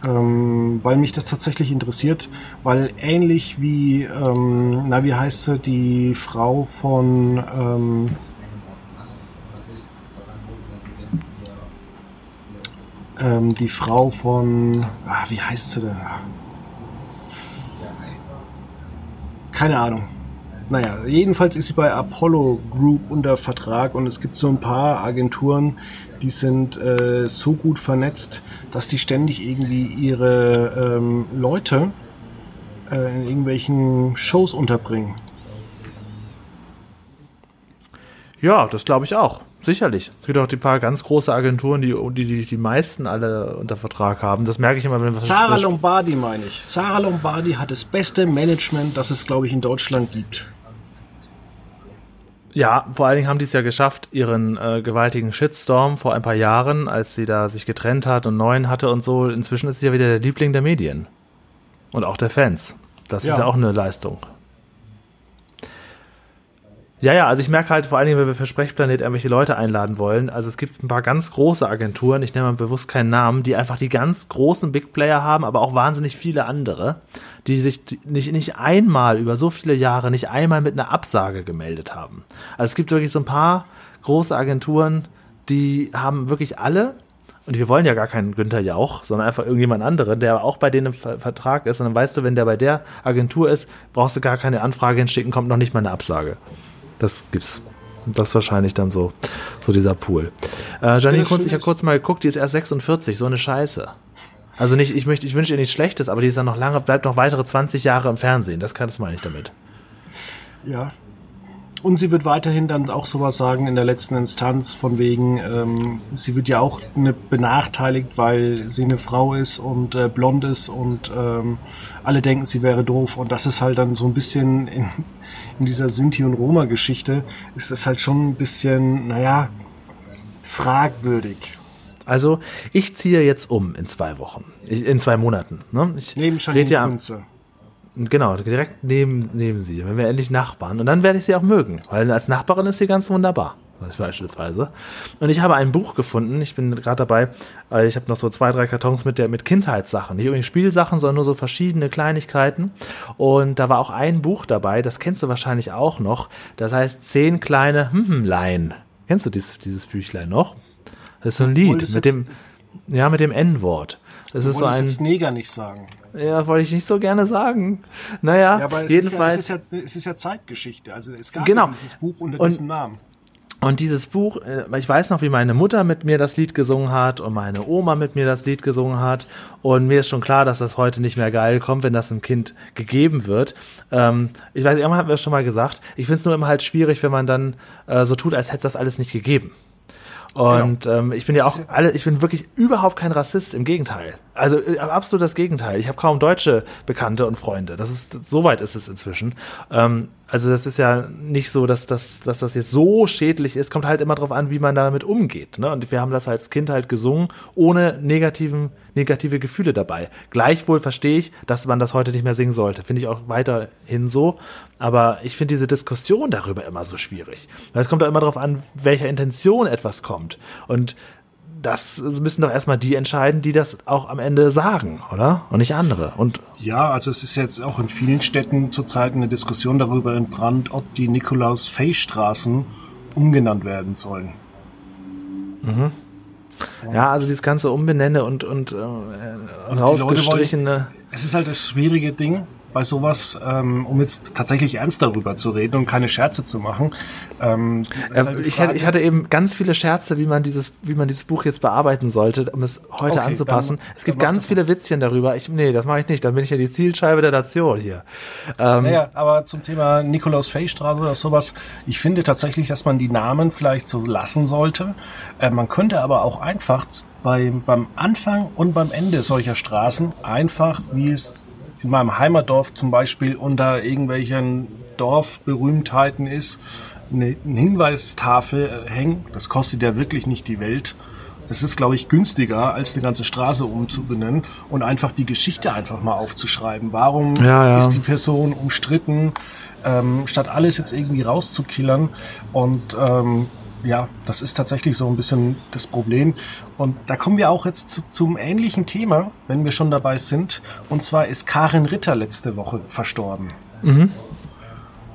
ähm, weil mich das tatsächlich interessiert, weil ähnlich wie, ähm, na wie heißt sie, die Frau von ähm, ähm, die Frau von, ah, wie heißt sie denn? Keine Ahnung. Naja, jedenfalls ist sie bei Apollo Group unter Vertrag und es gibt so ein paar Agenturen, die sind äh, so gut vernetzt, dass die ständig irgendwie ihre ähm, Leute äh, in irgendwelchen Shows unterbringen. Ja, das glaube ich auch. Sicherlich. Es gibt auch die paar ganz große Agenturen, die die, die, die meisten alle unter Vertrag haben. Das merke ich immer, wenn was Sarah Lombardi meine ich. Sarah Lombardi hat das beste Management, das es, glaube ich, in Deutschland gibt. Ja, vor allen Dingen haben die es ja geschafft, ihren äh, gewaltigen Shitstorm vor ein paar Jahren, als sie da sich getrennt hat und neuen hatte und so. Inzwischen ist sie ja wieder der Liebling der Medien. Und auch der Fans. Das ja. ist ja auch eine Leistung. Ja, ja, also ich merke halt vor allen Dingen, wenn wir für Sprechplanet irgendwelche Leute einladen wollen, also es gibt ein paar ganz große Agenturen, ich nenne mal bewusst keinen Namen, die einfach die ganz großen Big Player haben, aber auch wahnsinnig viele andere, die sich nicht, nicht einmal über so viele Jahre, nicht einmal mit einer Absage gemeldet haben. Also es gibt wirklich so ein paar große Agenturen, die haben wirklich alle und wir wollen ja gar keinen Günther Jauch, sondern einfach irgendjemand anderen, der auch bei denen im Vertrag ist. Und dann weißt du, wenn der bei der Agentur ist, brauchst du gar keine Anfrage hinschicken, kommt noch nicht mal eine Absage. Das gibt's. Das ist wahrscheinlich dann so, so dieser Pool. Äh, Janine Kunz, ich habe kurz mal geguckt, die ist erst 46, so eine Scheiße. Also nicht, ich möchte, ich wünsche ihr nichts Schlechtes, aber die ist dann noch lange, bleibt noch weitere 20 Jahre im Fernsehen. Das kann das meine ich damit. Ja, und sie wird weiterhin dann auch sowas sagen in der letzten Instanz, von wegen, ähm, sie wird ja auch eine benachteiligt, weil sie eine Frau ist und äh, blond ist und ähm, alle denken, sie wäre doof. Und das ist halt dann so ein bisschen in, in dieser Sinti- und Roma-Geschichte, ist das halt schon ein bisschen, naja, fragwürdig. Also, ich ziehe jetzt um in zwei Wochen. in zwei Monaten. Ne? Ich Neben Janine ja, Kunze. Genau, direkt neben, neben sie. Wenn wir endlich Nachbarn. Und dann werde ich sie auch mögen, weil als Nachbarin ist sie ganz wunderbar. Beispielsweise. Und ich habe ein Buch gefunden. Ich bin gerade dabei. Äh, ich habe noch so zwei, drei Kartons mit der mit Kindheitssachen, nicht irgendwie Spielsachen, sondern nur so verschiedene Kleinigkeiten. Und da war auch ein Buch dabei. Das kennst du wahrscheinlich auch noch. Das heißt zehn kleine Hmhmlein. Kennst du dieses dieses Büchlein noch? Das ist so ein Lied mit dem ja mit dem N-Wort. Das ist so ein. Jetzt Neger nicht sagen. Ja, wollte ich nicht so gerne sagen. Naja, ja, aber es jedenfalls. Ist ja, es, ist ja, es ist ja Zeitgeschichte. Also es gab genau. dieses Buch unter und, diesem Namen. Und dieses Buch, äh, ich weiß noch, wie meine Mutter mit mir das Lied gesungen hat und meine Oma mit mir das Lied gesungen hat. Und mir ist schon klar, dass das heute nicht mehr geil kommt, wenn das einem Kind gegeben wird. Ähm, ich weiß, irgendwann haben wir es schon mal gesagt. Ich finde es nur immer halt schwierig, wenn man dann äh, so tut, als hätte es das alles nicht gegeben. Und genau. ähm, ich bin ja auch alle, ich bin wirklich überhaupt kein Rassist, im Gegenteil. Also äh, absolut das Gegenteil. Ich habe kaum deutsche Bekannte und Freunde. Das ist so weit ist es inzwischen. Ähm, also das ist ja nicht so, dass, dass, dass das jetzt so schädlich ist. Kommt halt immer drauf an, wie man damit umgeht. Ne? Und wir haben das als Kind halt gesungen, ohne negativen, negative Gefühle dabei. Gleichwohl verstehe ich, dass man das heute nicht mehr singen sollte. Finde ich auch weiterhin so. Aber ich finde diese Diskussion darüber immer so schwierig. Es kommt auch immer darauf an, welcher Intention etwas kommt. Und das müssen doch erstmal die entscheiden, die das auch am Ende sagen, oder? Und nicht andere. Und ja, also es ist jetzt auch in vielen Städten zurzeit eine Diskussion darüber entbrannt, ob die Nikolaus-Fey-Straßen umgenannt werden sollen. Mhm. Ja, also dieses ganze Umbenenne und, und äh, also rausgestrichene. Wollen, es ist halt das schwierige Ding bei sowas, ähm, um jetzt tatsächlich ernst darüber zu reden und keine Scherze zu machen. Ähm, äh, halt ich, hatte, ich hatte eben ganz viele Scherze, wie man dieses, wie man dieses Buch jetzt bearbeiten sollte, um es heute okay, anzupassen. Dann, es gibt ganz viele Witzchen darüber. Ich, nee, das mache ich nicht. Dann bin ich ja die Zielscheibe der Nation hier. Ähm, naja, aber zum Thema Nikolaus Feystraße oder sowas, ich finde tatsächlich, dass man die Namen vielleicht so lassen sollte. Äh, man könnte aber auch einfach bei, beim Anfang und beim Ende solcher Straßen einfach, wie es in meinem Heimatdorf zum Beispiel unter irgendwelchen Dorfberühmtheiten ist, eine, eine Hinweistafel hängen. Das kostet ja wirklich nicht die Welt. Das ist, glaube ich, günstiger, als die ganze Straße umzubenennen und einfach die Geschichte einfach mal aufzuschreiben. Warum ja, ja. ist die Person umstritten, ähm, statt alles jetzt irgendwie rauszukillern und ähm, ja, das ist tatsächlich so ein bisschen das Problem. Und da kommen wir auch jetzt zu, zum ähnlichen Thema, wenn wir schon dabei sind. Und zwar ist Karin Ritter letzte Woche verstorben. Mhm.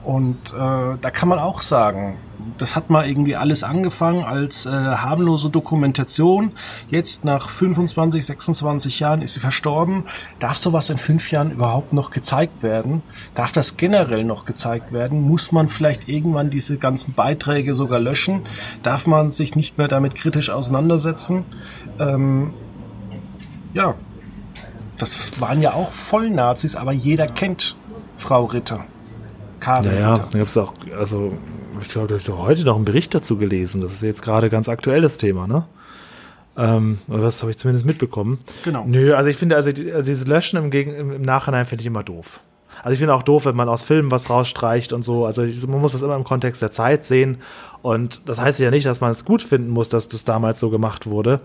Und äh, da kann man auch sagen, das hat mal irgendwie alles angefangen als äh, harmlose Dokumentation. Jetzt nach 25, 26 Jahren ist sie verstorben. Darf sowas in fünf Jahren überhaupt noch gezeigt werden? Darf das generell noch gezeigt werden? Muss man vielleicht irgendwann diese ganzen Beiträge sogar löschen? Darf man sich nicht mehr damit kritisch auseinandersetzen? Ähm, ja, das waren ja auch Vollnazis, aber jeder kennt Frau Ritter. Karin. Naja, da gibt es auch, also ich glaube, da habe ich heute noch einen Bericht dazu gelesen. Das ist jetzt gerade ganz aktuelles Thema, ne? Ähm, das habe ich zumindest mitbekommen. Genau. Nö, also ich finde, also, die, also dieses Löschen im, Gegen im Nachhinein finde ich immer doof. Also ich finde auch doof, wenn man aus Filmen was rausstreicht und so. Also ich, man muss das immer im Kontext der Zeit sehen. Und das heißt ja nicht, dass man es gut finden muss, dass das damals so gemacht wurde,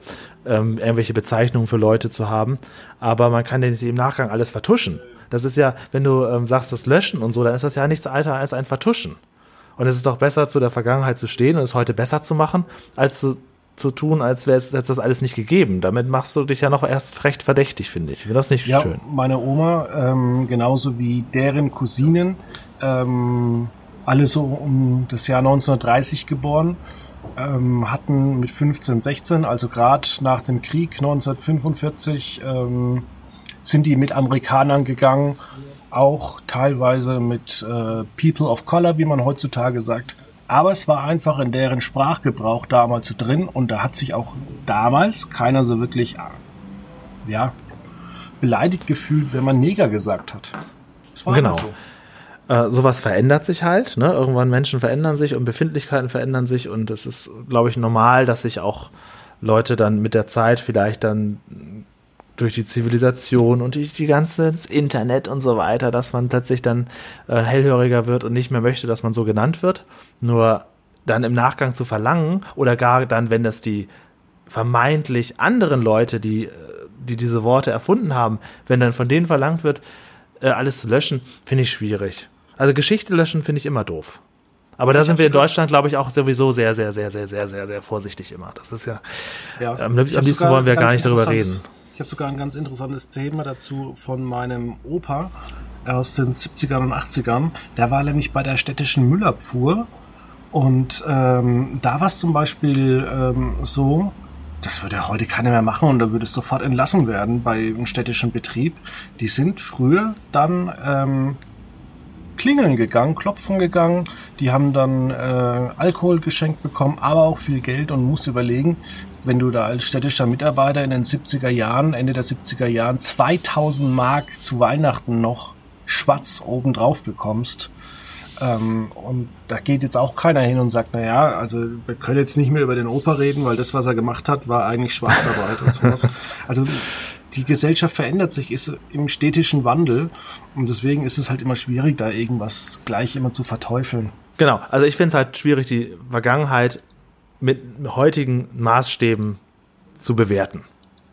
ähm, irgendwelche Bezeichnungen für Leute zu haben. Aber man kann ja nicht im Nachgang alles vertuschen. Das ist ja, wenn du ähm, sagst, das Löschen und so, dann ist das ja nichts alter als ein Vertuschen. Und es ist doch besser, zu der Vergangenheit zu stehen und es heute besser zu machen, als zu, zu tun, als wäre es jetzt das alles nicht gegeben. Damit machst du dich ja noch erst recht verdächtig, finde ich. Ich finde das nicht ja, schön. Meine Oma, ähm, genauso wie deren Cousinen, ähm, alle so um das Jahr 1930 geboren, ähm, hatten mit 15, 16, also gerade nach dem Krieg 1945, ähm, sind die mit Amerikanern gegangen, auch teilweise mit äh, People of Color, wie man heutzutage sagt. Aber es war einfach in deren Sprachgebrauch damals drin und da hat sich auch damals keiner so wirklich ja, beleidigt gefühlt, wenn man Neger gesagt hat. genau. Halt so. Äh, sowas verändert sich halt. Ne? Irgendwann Menschen verändern sich und Befindlichkeiten verändern sich und es ist, glaube ich, normal, dass sich auch Leute dann mit der Zeit vielleicht dann durch die Zivilisation und durch die ganze Internet und so weiter, dass man plötzlich dann äh, hellhöriger wird und nicht mehr möchte, dass man so genannt wird. Nur dann im Nachgang zu verlangen oder gar dann, wenn das die vermeintlich anderen Leute, die, äh, die diese Worte erfunden haben, wenn dann von denen verlangt wird, äh, alles zu löschen, finde ich schwierig. Also Geschichte löschen finde ich immer doof. Aber da ich sind wir in Deutschland, glaube ich, auch sowieso sehr, sehr, sehr, sehr, sehr, sehr, sehr vorsichtig immer. Das ist ja, ja. am, am liebsten wollen wir gar nicht darüber reden. Ich habe sogar ein ganz interessantes Thema dazu von meinem Opa aus den 70ern und 80ern. Der war nämlich bei der städtischen Müllabfuhr und ähm, da war es zum Beispiel ähm, so, das würde heute keiner mehr machen und da würde es sofort entlassen werden bei einem städtischen Betrieb. Die sind früher dann ähm, klingeln gegangen, klopfen gegangen, die haben dann äh, Alkohol geschenkt bekommen, aber auch viel Geld. Und musst überlegen, wenn du da als städtischer Mitarbeiter in den 70er Jahren, Ende der 70er Jahren 2000 Mark zu Weihnachten noch schwarz obendrauf bekommst, ähm, und da geht jetzt auch keiner hin und sagt, na ja, also wir können jetzt nicht mehr über den Oper reden, weil das, was er gemacht hat, war eigentlich Schwarzarbeit und sowas. Also die Gesellschaft verändert sich, ist im städtischen Wandel und deswegen ist es halt immer schwierig, da irgendwas gleich immer zu verteufeln. Genau, also ich finde es halt schwierig, die Vergangenheit mit heutigen Maßstäben zu bewerten.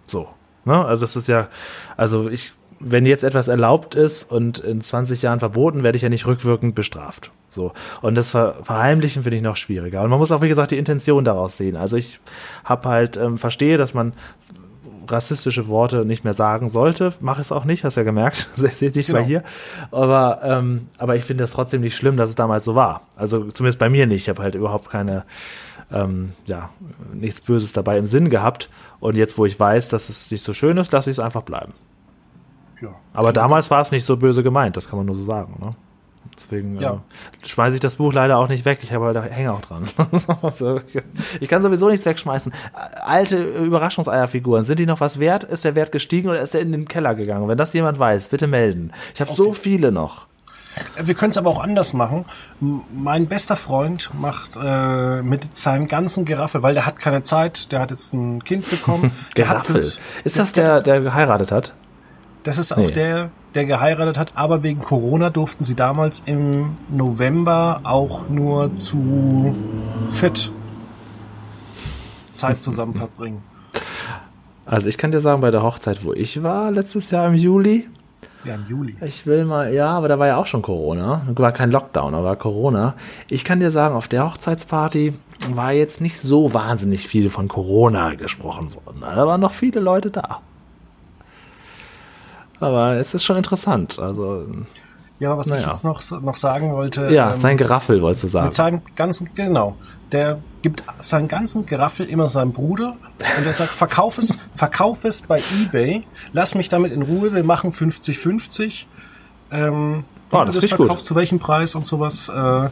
So. Ne? Also es ist ja, also ich wenn jetzt etwas erlaubt ist und in 20 Jahren verboten, werde ich ja nicht rückwirkend bestraft. So. Und das Verheimlichen finde ich noch schwieriger. Und man muss auch, wie gesagt, die Intention daraus sehen. Also ich habe halt, ähm, verstehe, dass man rassistische Worte nicht mehr sagen sollte. Mache es auch nicht, hast ja gemerkt. ich sehe dich genau. mal hier. Aber, ähm, aber ich finde es trotzdem nicht schlimm, dass es damals so war. Also zumindest bei mir nicht. Ich habe halt überhaupt keine, ähm, ja, nichts Böses dabei im Sinn gehabt. Und jetzt, wo ich weiß, dass es nicht so schön ist, lasse ich es einfach bleiben ja. Aber damals war es nicht so böse gemeint, das kann man nur so sagen. Ne? Deswegen ja. äh, schmeiße ich das Buch leider auch nicht weg. Ich habe halt Hänge auch dran. ich kann sowieso nichts wegschmeißen. Alte Überraschungseierfiguren, sind die noch was wert? Ist der Wert gestiegen oder ist der in den Keller gegangen? Wenn das jemand weiß, bitte melden. Ich habe okay. so viele noch. Wir können es aber auch anders machen. Mein bester Freund macht äh, mit seinem ganzen Geraffel, weil der hat keine Zeit, der hat jetzt ein Kind bekommen. Geraffel. Ist das der, der geheiratet hat? Das ist auch nee. der, der geheiratet hat, aber wegen Corona durften sie damals im November auch nur zu fit Zeit zusammen verbringen. Also ich kann dir sagen, bei der Hochzeit, wo ich war, letztes Jahr im Juli. Ja, im Juli. Ich will mal, ja, aber da war ja auch schon Corona. War kein Lockdown, aber war Corona. Ich kann dir sagen, auf der Hochzeitsparty war jetzt nicht so wahnsinnig viel von Corona gesprochen worden. Da waren noch viele Leute da. Aber es ist schon interessant. Also ja, was naja. ich jetzt noch, noch sagen wollte. Ja, ähm, sein Geraffel wolltest du sagen. Mit seinem ganzen, genau. Der gibt seinen ganzen Geraffel immer seinem Bruder und er sagt, verkauf es, verkauf es bei Ebay, lass mich damit in Ruhe, wir machen 50-50. Ähm, oh, das, das verkaufst, gut. zu welchem Preis und sowas. Äh,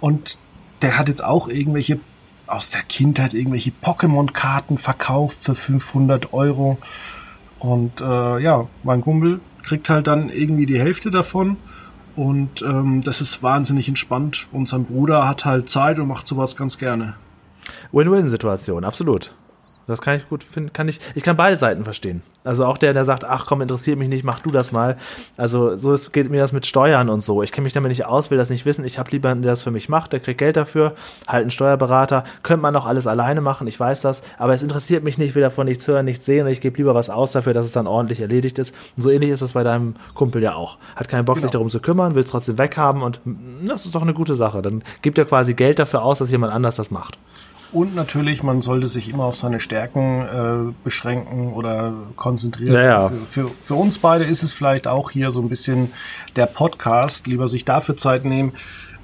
und der hat jetzt auch irgendwelche aus der Kindheit irgendwelche Pokémon-Karten verkauft für 500 Euro. Und äh, ja, mein Kumpel kriegt halt dann irgendwie die Hälfte davon. Und ähm, das ist wahnsinnig entspannt. Und sein Bruder hat halt Zeit und macht sowas ganz gerne. Win-Win-Situation, absolut. Das kann ich gut finden, kann ich, ich kann beide Seiten verstehen. Also auch der, der sagt, ach komm, interessiert mich nicht, mach du das mal. Also so ist, geht mir das mit Steuern und so. Ich kenne mich damit nicht aus, will das nicht wissen. Ich habe lieber einen, der das für mich macht, der kriegt Geld dafür, halt einen Steuerberater. Könnte man auch alles alleine machen, ich weiß das, aber es interessiert mich nicht, will davon nichts hören, nichts sehen und ich gebe lieber was aus dafür, dass es dann ordentlich erledigt ist. Und so ähnlich ist das bei deinem Kumpel ja auch. Hat keinen Bock, genau. sich darum zu kümmern, will es trotzdem weghaben und das ist doch eine gute Sache. Dann gibt er quasi Geld dafür aus, dass jemand anders das macht. Und natürlich, man sollte sich immer auf seine Stärken äh, beschränken oder konzentrieren. Naja. Für, für, für, uns beide ist es vielleicht auch hier so ein bisschen der Podcast. Lieber sich dafür Zeit nehmen.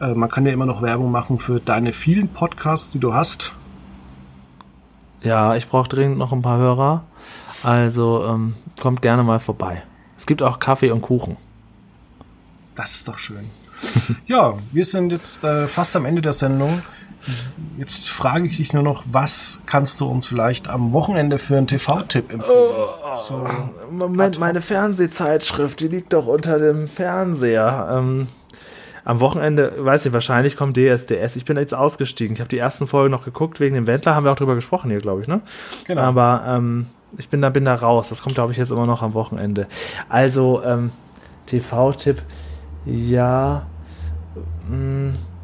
Äh, man kann ja immer noch Werbung machen für deine vielen Podcasts, die du hast. Ja, ich brauche dringend noch ein paar Hörer. Also ähm, kommt gerne mal vorbei. Es gibt auch Kaffee und Kuchen. Das ist doch schön. ja, wir sind jetzt äh, fast am Ende der Sendung. Jetzt frage ich dich nur noch, was kannst du uns vielleicht am Wochenende für einen TV-Tipp empfehlen? Oh, so, Moment, meine Fernsehzeitschrift, die liegt doch unter dem Fernseher. Ähm, am Wochenende, weiß ich, wahrscheinlich kommt DSDS. Ich bin jetzt ausgestiegen. Ich habe die ersten Folgen noch geguckt wegen dem Wendler. Haben wir auch drüber gesprochen hier, glaube ich, ne? Genau. Aber ähm, ich bin da, bin da raus. Das kommt, glaube ich, jetzt immer noch am Wochenende. Also, ähm, TV-Tipp, ja.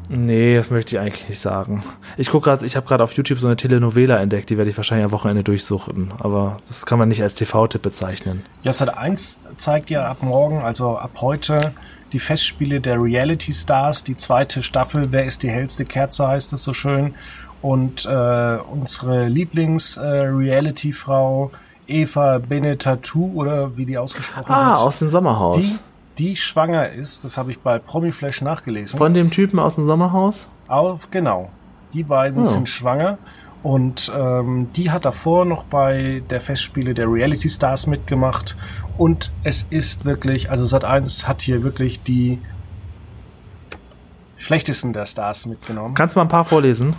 Nee, das möchte ich eigentlich nicht sagen. Ich gucke gerade, ich habe gerade auf YouTube so eine Telenovela entdeckt, die werde ich wahrscheinlich am Wochenende durchsuchen. Aber das kann man nicht als TV-Tipp bezeichnen. Ja, Sat 1 zeigt ja ab morgen, also ab heute, die Festspiele der Reality Stars, die zweite Staffel. Wer ist die hellste Kerze, heißt es so schön. Und äh, unsere Lieblings-Reality-Frau äh, Eva Benetatou, oder wie die ausgesprochen ah, wird. Ah, aus dem Sommerhaus. Die die schwanger ist, das habe ich bei Promiflash nachgelesen. Von dem Typen aus dem Sommerhaus? Auf, genau. Die beiden oh. sind schwanger und ähm, die hat davor noch bei der Festspiele der Reality Stars mitgemacht und es ist wirklich, also Sat1 hat hier wirklich die schlechtesten der Stars mitgenommen. Kannst du mal ein paar vorlesen?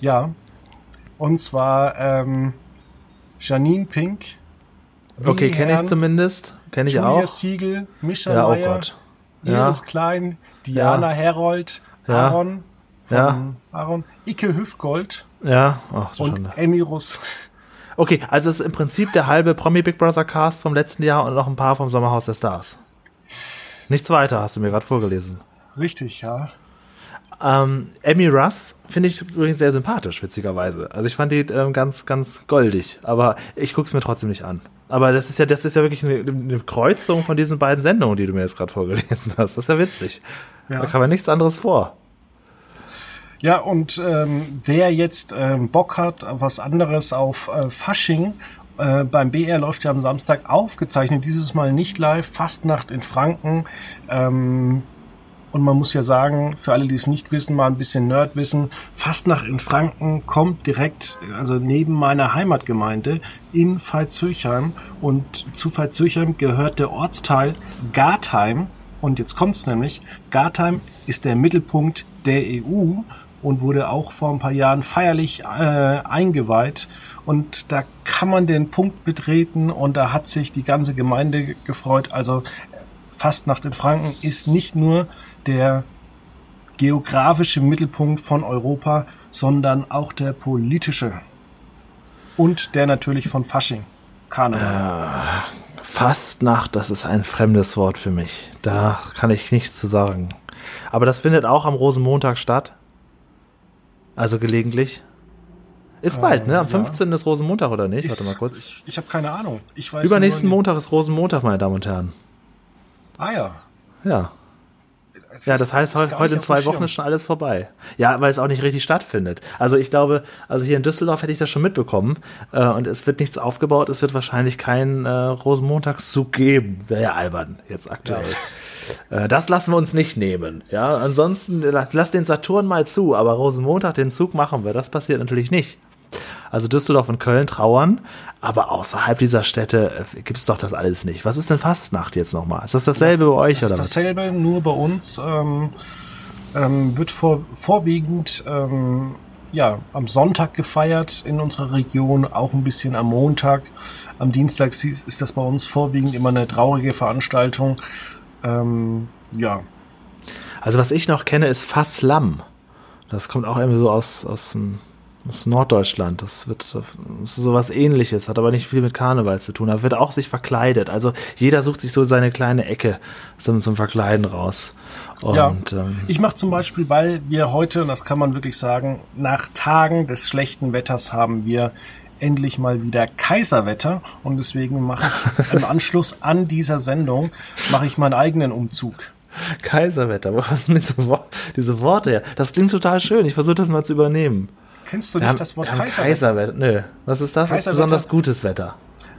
Ja. Und zwar ähm, Janine Pink. Okay, kenne ich zumindest. Kenne ich Julia auch. Siegel, Mischa ja, oh Meyer, Gott. Ja. Iris Klein, Diana ja. Herold, Aaron ja. Aaron, Icke Hüfgold ja. Ach, und Schande. Emirus. Okay, also es ist im Prinzip der halbe Promi Big Brother Cast vom letzten Jahr und noch ein paar vom Sommerhaus der Stars. Nichts weiter, hast du mir gerade vorgelesen. Richtig, ja. Ähm, Emmy Russ finde ich übrigens sehr sympathisch, witzigerweise. Also ich fand die ähm, ganz, ganz goldig, aber ich gucke es mir trotzdem nicht an. Aber das ist ja, das ist ja wirklich eine, eine Kreuzung von diesen beiden Sendungen, die du mir jetzt gerade vorgelesen hast. Das ist ja witzig. Ja. Da kann man nichts anderes vor. Ja, und ähm, wer jetzt ähm, Bock hat was anderes auf äh, Fasching, äh, beim BR läuft ja am Samstag aufgezeichnet, dieses Mal nicht live, Fastnacht in Franken. Ähm, und man muss ja sagen, für alle, die es nicht wissen, mal ein bisschen Nerdwissen, Fastnacht in Franken kommt direkt, also neben meiner Heimatgemeinde in Veitshöchheim. Und zu Veitshöchheim gehört der Ortsteil Gartheim. Und jetzt kommt's nämlich, Gartheim ist der Mittelpunkt der EU und wurde auch vor ein paar Jahren feierlich äh, eingeweiht. Und da kann man den Punkt betreten und da hat sich die ganze Gemeinde gefreut. Also Fastnacht in Franken ist nicht nur der geografische Mittelpunkt von Europa, sondern auch der politische. Und der natürlich von Fasching. Karneval. Äh, Fastnacht, das ist ein fremdes Wort für mich. Da kann ich nichts zu sagen. Aber das findet auch am Rosenmontag statt. Also gelegentlich. Ist bald, ne? Am 15. Ja. ist Rosenmontag, oder nicht? Warte mal kurz. Ich, ich habe keine Ahnung. Ich weiß Übernächsten Montag ist Rosenmontag, meine Damen und Herren. Ah ja. Ja. Ja, das heißt, das heute in zwei Wochen ist schon alles vorbei. Ja, weil es auch nicht richtig stattfindet. Also ich glaube, also hier in Düsseldorf hätte ich das schon mitbekommen äh, und es wird nichts aufgebaut. Es wird wahrscheinlich keinen äh, Rosenmontagszug geben. Wäre ja albern jetzt aktuell. Ja. Äh, das lassen wir uns nicht nehmen. Ja, ansonsten lass den Saturn mal zu, aber Rosenmontag den Zug machen wir. Das passiert natürlich nicht. Also Düsseldorf und Köln trauern, aber außerhalb dieser Städte äh, gibt es doch das alles nicht. Was ist denn Fastnacht jetzt nochmal? Ist das dasselbe bei euch das oder ist dasselbe, nur bei uns ähm, ähm, wird vor, vorwiegend ähm, ja, am Sonntag gefeiert in unserer Region, auch ein bisschen am Montag. Am Dienstag ist das bei uns vorwiegend immer eine traurige Veranstaltung. Ähm, ja. Also was ich noch kenne, ist Fasslamm. Das kommt auch irgendwie so aus, aus dem das ist Norddeutschland. Das wird das ist sowas ähnliches, hat aber nicht viel mit Karneval zu tun. Da wird auch sich verkleidet. Also jeder sucht sich so seine kleine Ecke zum, zum Verkleiden raus. Und, ja, ähm, ich mache zum Beispiel, weil wir heute, das kann man wirklich sagen, nach Tagen des schlechten Wetters haben wir endlich mal wieder Kaiserwetter und deswegen mache ich im Anschluss an dieser Sendung mache ich meinen eigenen Umzug. Kaiserwetter, wo diese, diese Worte her? Das klingt total schön. Ich versuche das mal zu übernehmen. Kennst du nicht das Wort Kaiserwetter? Kaiserwetter? Nö. Was ist das? Das ist besonders gutes Wetter.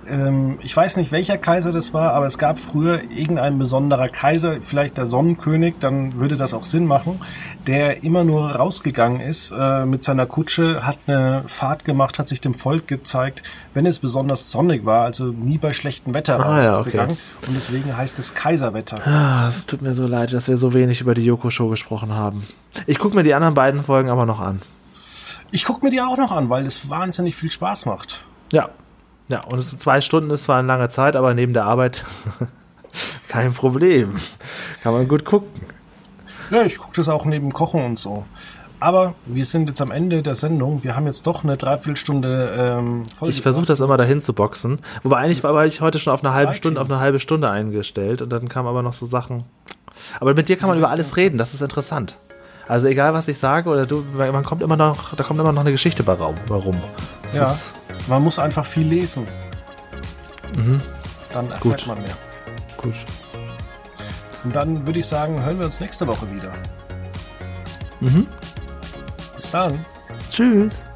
Ähm, ich weiß nicht, welcher Kaiser das war, aber es gab früher irgendein besonderer Kaiser, vielleicht der Sonnenkönig, dann würde das auch Sinn machen, der immer nur rausgegangen ist äh, mit seiner Kutsche, hat eine Fahrt gemacht, hat sich dem Volk gezeigt, wenn es besonders sonnig war, also nie bei schlechtem Wetter ah, rausgegangen. Ja, okay. Und deswegen heißt es Kaiserwetter. Ah, es tut mir so leid, dass wir so wenig über die Yoko-Show gesprochen haben. Ich gucke mir die anderen beiden Folgen aber noch an. Ich gucke mir die auch noch an, weil es wahnsinnig viel Spaß macht. Ja. Ja, und es zwei Stunden ist zwar eine lange Zeit, aber neben der Arbeit kein Problem. Kann man gut gucken. Ja, ich gucke das auch neben Kochen und so. Aber wir sind jetzt am Ende der Sendung. Wir haben jetzt doch eine Dreiviertelstunde ähm, voll. Ich versuche das immer dahin zu boxen. Wobei eigentlich war ich heute schon auf eine halbe Stunde, auf eine halbe Stunde eingestellt und dann kamen aber noch so Sachen. Aber mit dir kann man über alles reden. Das ist interessant. Also egal, was ich sage oder du, man kommt immer noch, da kommt immer noch eine Geschichte bei Raum, warum. Ja, man muss einfach viel lesen. Mhm. Dann erfährt Gut. man mehr. Gut. Und dann würde ich sagen, hören wir uns nächste Woche wieder. Mhm. Bis dann. Tschüss.